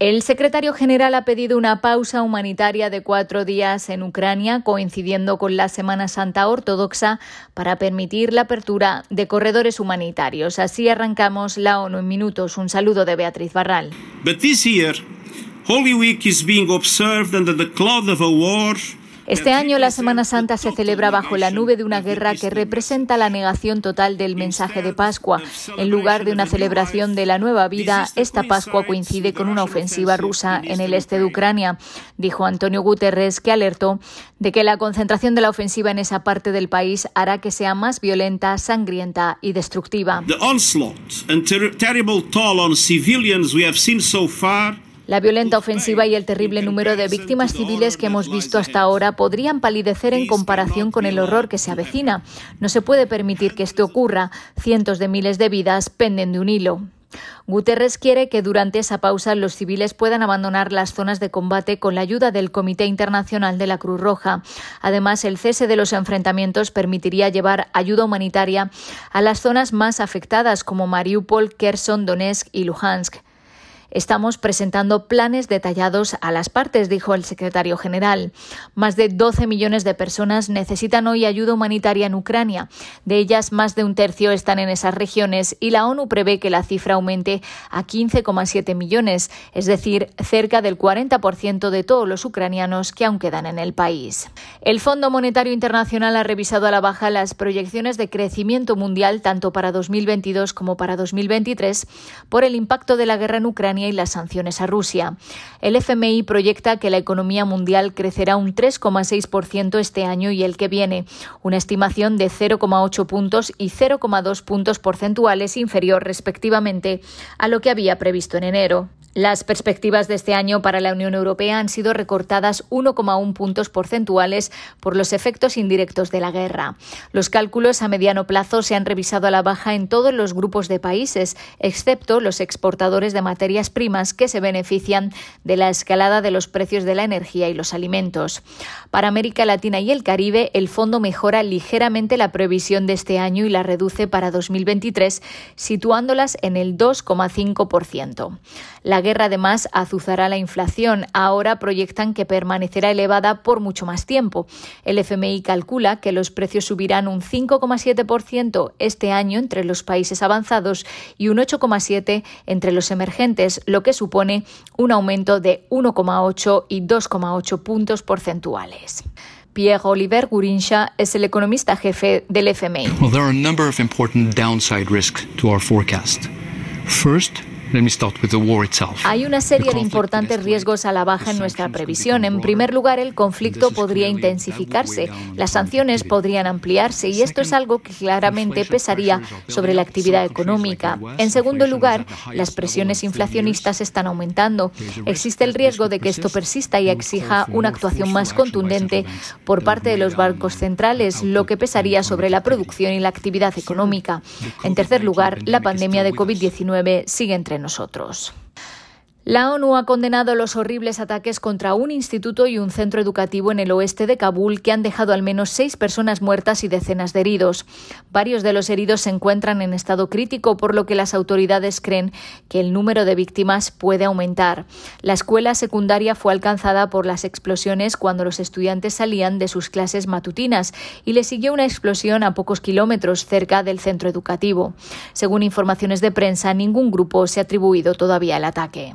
El secretario general ha pedido una pausa humanitaria de cuatro días en Ucrania, coincidiendo con la Semana Santa Ortodoxa, para permitir la apertura de corredores humanitarios. Así arrancamos la ONU en minutos. Un saludo de Beatriz Barral. Holy Week is being observed under the cloud of a war este año la Semana Santa se celebra bajo la nube de una guerra que representa la negación total del mensaje de Pascua. En lugar de una celebración de la nueva vida, esta Pascua coincide con una ofensiva rusa en el este de Ucrania, dijo Antonio Guterres, que alertó de que la concentración de la ofensiva en esa parte del país hará que sea más violenta, sangrienta y destructiva. La violenta ofensiva y el terrible número de víctimas civiles que hemos visto hasta ahora podrían palidecer en comparación con el horror que se avecina. No se puede permitir que esto ocurra. Cientos de miles de vidas penden de un hilo. Guterres quiere que durante esa pausa los civiles puedan abandonar las zonas de combate con la ayuda del Comité Internacional de la Cruz Roja. Además, el cese de los enfrentamientos permitiría llevar ayuda humanitaria a las zonas más afectadas como Mariupol, Kherson, Donetsk y Luhansk. Estamos presentando planes detallados a las partes, dijo el secretario general. Más de 12 millones de personas necesitan hoy ayuda humanitaria en Ucrania. De ellas, más de un tercio están en esas regiones y la ONU prevé que la cifra aumente a 15,7 millones, es decir, cerca del 40% de todos los ucranianos que aún quedan en el país. El Fondo Monetario Internacional ha revisado a la baja las proyecciones de crecimiento mundial tanto para 2022 como para 2023 por el impacto de la guerra en Ucrania y las sanciones a Rusia. El FMI proyecta que la economía mundial crecerá un 3,6% este año y el que viene, una estimación de 0,8 puntos y 0,2 puntos porcentuales inferior respectivamente a lo que había previsto en enero. Las perspectivas de este año para la Unión Europea han sido recortadas 1,1 puntos porcentuales por los efectos indirectos de la guerra. Los cálculos a mediano plazo se han revisado a la baja en todos los grupos de países, excepto los exportadores de materias primas que se benefician de la escalada de los precios de la energía y los alimentos. Para América Latina y el Caribe, el fondo mejora ligeramente la previsión de este año y la reduce para 2023, situándolas en el 2,5%. La guerra además azuzará la inflación. Ahora proyectan que permanecerá elevada por mucho más tiempo. El FMI calcula que los precios subirán un 5,7% este año entre los países avanzados y un 8,7% entre los emergentes, lo que supone un aumento de 1,8 y 2,8 puntos porcentuales. Pierre Oliver Gurinsha es el economista jefe del FMI. Well, there are a number of important downside risks to our forecast. First, hay una serie de importantes riesgos a la baja en nuestra previsión. En primer lugar, el conflicto podría intensificarse, las sanciones podrían ampliarse y esto es algo que claramente pesaría sobre la actividad económica. En segundo lugar, las presiones inflacionistas están aumentando. Existe el riesgo de que esto persista y exija una actuación más contundente por parte de los bancos centrales, lo que pesaría sobre la producción y la actividad económica. En tercer lugar, la pandemia de COVID-19 sigue entre nosotros. La ONU ha condenado los horribles ataques contra un instituto y un centro educativo en el oeste de Kabul que han dejado al menos seis personas muertas y decenas de heridos. Varios de los heridos se encuentran en estado crítico, por lo que las autoridades creen que el número de víctimas puede aumentar. La escuela secundaria fue alcanzada por las explosiones cuando los estudiantes salían de sus clases matutinas y le siguió una explosión a pocos kilómetros cerca del centro educativo. Según informaciones de prensa, ningún grupo se ha atribuido todavía el ataque.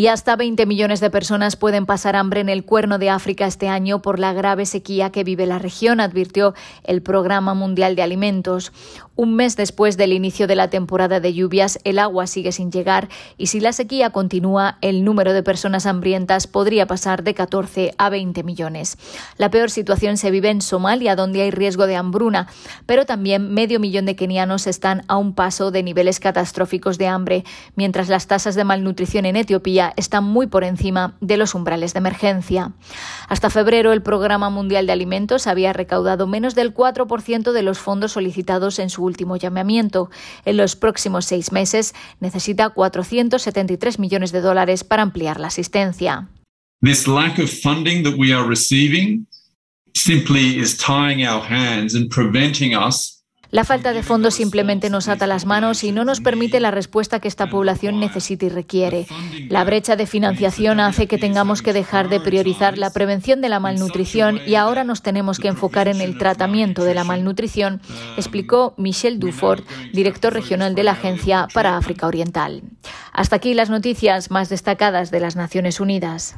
Y hasta 20 millones de personas pueden pasar hambre en el cuerno de África este año por la grave sequía que vive la región, advirtió el Programa Mundial de Alimentos. Un mes después del inicio de la temporada de lluvias, el agua sigue sin llegar y si la sequía continúa, el número de personas hambrientas podría pasar de 14 a 20 millones. La peor situación se vive en Somalia, donde hay riesgo de hambruna, pero también medio millón de kenianos están a un paso de niveles catastróficos de hambre, mientras las tasas de malnutrición en Etiopía están muy por encima de los umbrales de emergencia. Hasta febrero, el Programa Mundial de Alimentos había recaudado menos del 4% de los fondos solicitados en su último llamamiento. En los próximos seis meses necesita 473 millones de dólares para ampliar la asistencia. This lack of funding that we are receiving simply is tying our hands and preventing us La falta de fondos simplemente nos ata las manos y no nos permite la respuesta que esta población necesita y requiere. La brecha de financiación hace que tengamos que dejar de priorizar la prevención de la malnutrición y ahora nos tenemos que enfocar en el tratamiento de la malnutrición, explicó Michel Dufort, director regional de la Agencia para África Oriental. Hasta aquí las noticias más destacadas de las Naciones Unidas.